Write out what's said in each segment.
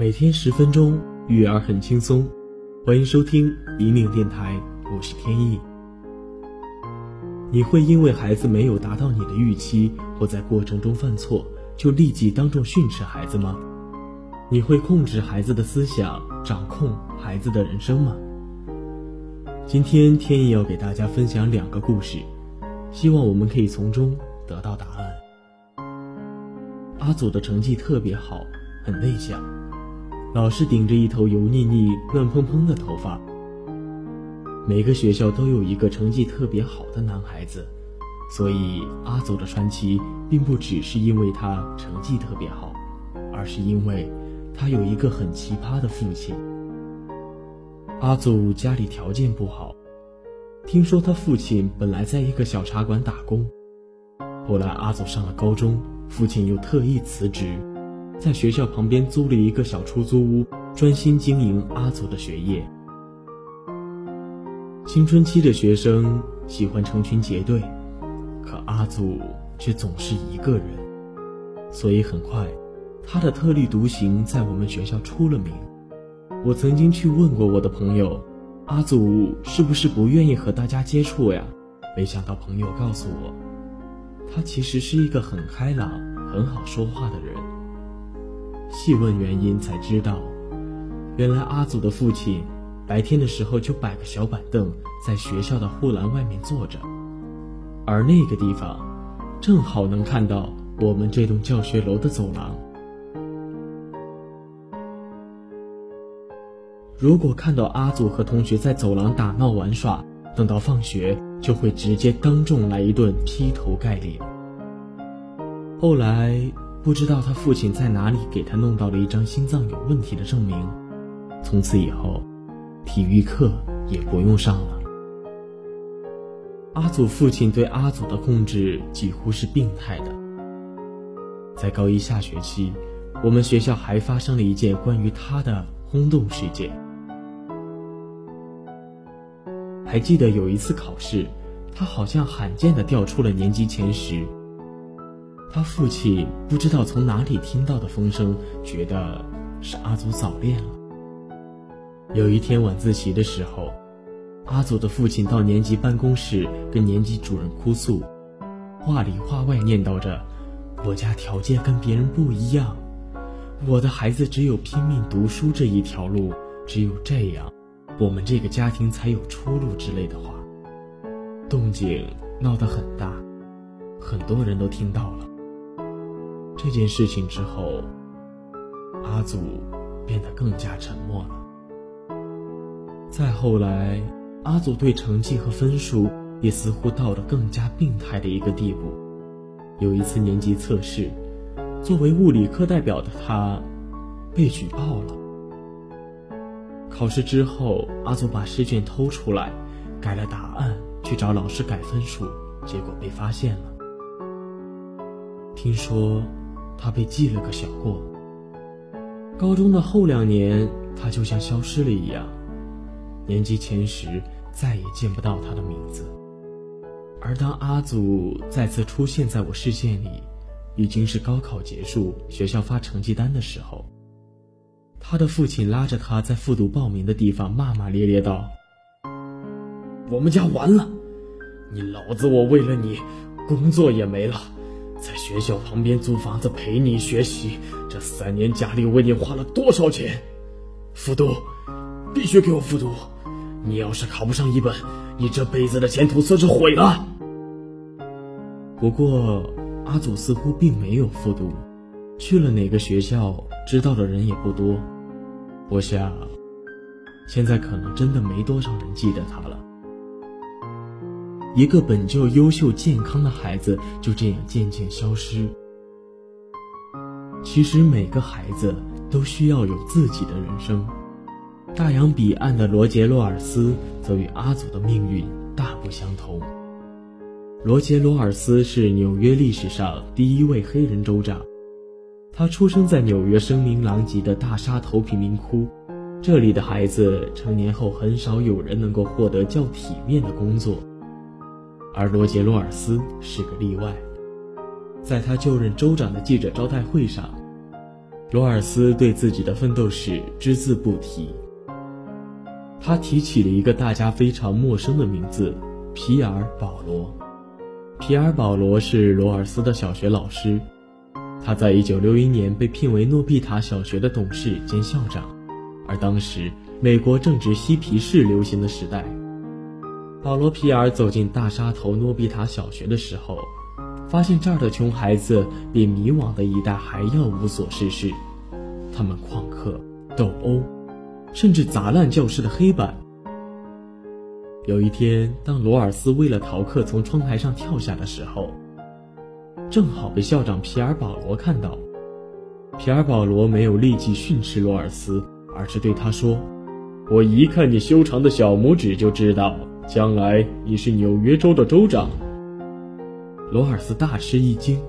每天十分钟，育儿很轻松。欢迎收听一命电台，我是天意。你会因为孩子没有达到你的预期，或在过程中犯错，就立即当众训斥孩子吗？你会控制孩子的思想，掌控孩子的人生吗？今天天意要给大家分享两个故事，希望我们可以从中得到答案。阿祖的成绩特别好，很内向。老是顶着一头油腻腻、乱蓬蓬的头发。每个学校都有一个成绩特别好的男孩子，所以阿祖的传奇并不只是因为他成绩特别好，而是因为他有一个很奇葩的父亲。阿祖家里条件不好，听说他父亲本来在一个小茶馆打工，后来阿祖上了高中，父亲又特意辞职。在学校旁边租了一个小出租屋，专心经营阿祖的学业。青春期的学生喜欢成群结队，可阿祖却总是一个人，所以很快，他的特立独行在我们学校出了名。我曾经去问过我的朋友，阿祖是不是不愿意和大家接触呀？没想到朋友告诉我，他其实是一个很开朗、很好说话的人。细问原因，才知道，原来阿祖的父亲白天的时候就摆个小板凳在学校的护栏外面坐着，而那个地方正好能看到我们这栋教学楼的走廊。如果看到阿祖和同学在走廊打闹玩耍，等到放学就会直接当众来一顿劈头盖脸。后来。不知道他父亲在哪里给他弄到了一张心脏有问题的证明，从此以后，体育课也不用上了。阿祖父亲对阿祖的控制几乎是病态的。在高一下学期，我们学校还发生了一件关于他的轰动事件。还记得有一次考试，他好像罕见的掉出了年级前十。他父亲不知道从哪里听到的风声，觉得是阿祖早恋了。有一天晚自习的时候，阿祖的父亲到年级办公室跟年级主任哭诉，话里话外念叨着：“我家条件跟别人不一样，我的孩子只有拼命读书这一条路，只有这样，我们这个家庭才有出路”之类的话，动静闹得很大，很多人都听到了。这件事情之后，阿祖变得更加沉默了。再后来，阿祖对成绩和分数也似乎到了更加病态的一个地步。有一次年级测试，作为物理课代表的他被举报了。考试之后，阿祖把试卷偷出来，改了答案，去找老师改分数，结果被发现了。听说。他被记了个小过。高中的后两年，他就像消失了一样，年级前十再也见不到他的名字。而当阿祖再次出现在我视线里，已经是高考结束，学校发成绩单的时候。他的父亲拉着他在复读报名的地方骂骂咧咧道：“我们家完了，你老子我为了你，工作也没了。”在学校旁边租房子陪你学习，这三年家里为你花了多少钱？复读，必须给我复读！你要是考不上一本，你这辈子的前途算是毁了。不过阿祖似乎并没有复读，去了哪个学校，知道的人也不多。我想，现在可能真的没多少人记得他了。一个本就优秀健康的孩子就这样渐渐消失。其实每个孩子都需要有自己的人生。大洋彼岸的罗杰·罗尔斯则与阿祖的命运大不相同。罗杰·罗尔斯是纽约历史上第一位黑人州长，他出生在纽约声名狼藉的大沙头贫民窟，这里的孩子成年后很少有人能够获得较体面的工作。而罗杰·罗尔斯是个例外，在他就任州长的记者招待会上，罗尔斯对自己的奋斗史只字不提。他提起了一个大家非常陌生的名字——皮尔·保罗。皮尔·保罗是罗尔斯的小学老师，他在1961年被聘为诺比塔小学的董事兼校长，而当时美国正值嬉皮士流行的时代。保罗·皮尔走进大沙头诺比塔小学的时候，发现这儿的穷孩子比迷惘的一代还要无所事事，他们旷课、斗殴。甚至砸烂教室的黑板。有一天，当罗尔斯为了逃课从窗台上跳下的时候，正好被校长皮尔保罗看到。皮尔保罗没有立即训斥罗尔斯，而是对他说：“我一看你修长的小拇指就知道，将来你是纽约州的州长。”罗尔斯大吃一惊，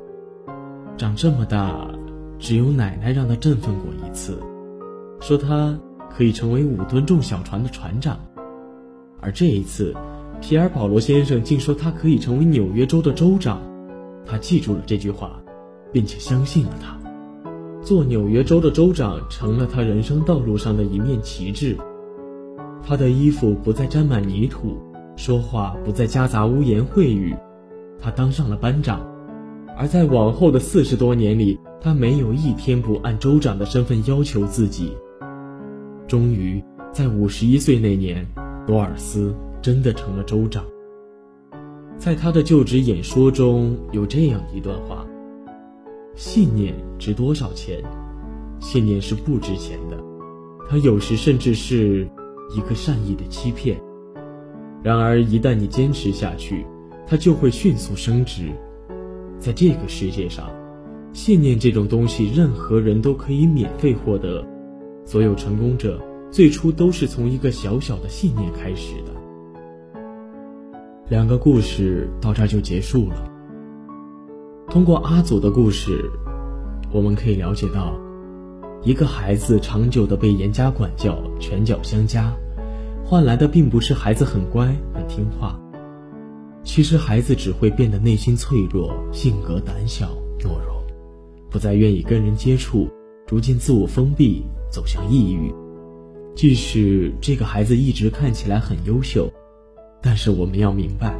长这么大，只有奶奶让他振奋过一次，说他。可以成为五吨重小船的船长，而这一次，皮尔·保罗先生竟说他可以成为纽约州的州长。他记住了这句话，并且相信了他。做纽约州的州长成了他人生道路上的一面旗帜。他的衣服不再沾满泥土，说话不再夹杂污言秽语。他当上了班长，而在往后的四十多年里，他没有一天不按州长的身份要求自己。终于，在五十一岁那年，罗尔斯真的成了州长。在他的就职演说中有这样一段话：“信念值多少钱？信念是不值钱的，它有时甚至是一个善意的欺骗。然而，一旦你坚持下去，它就会迅速升值。在这个世界上，信念这种东西，任何人都可以免费获得。”所有成功者最初都是从一个小小的信念开始的。两个故事到这儿就结束了。通过阿祖的故事，我们可以了解到，一个孩子长久的被严加管教、拳脚相加，换来的并不是孩子很乖、很听话，其实孩子只会变得内心脆弱、性格胆小、懦弱，不再愿意跟人接触，逐渐自我封闭。走向抑郁，即使这个孩子一直看起来很优秀，但是我们要明白，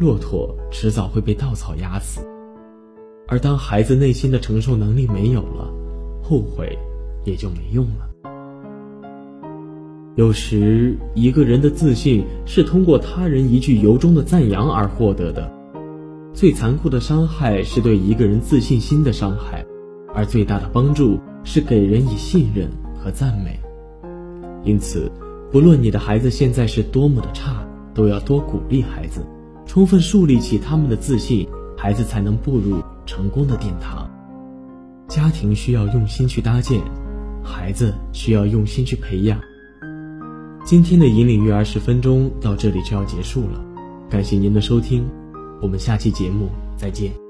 骆驼迟早会被稻草压死。而当孩子内心的承受能力没有了，后悔也就没用了。有时，一个人的自信是通过他人一句由衷的赞扬而获得的。最残酷的伤害是对一个人自信心的伤害，而最大的帮助。是给人以信任和赞美，因此，不论你的孩子现在是多么的差，都要多鼓励孩子，充分树立起他们的自信，孩子才能步入成功的殿堂。家庭需要用心去搭建，孩子需要用心去培养。今天的引领育儿十分钟到这里就要结束了，感谢您的收听，我们下期节目再见。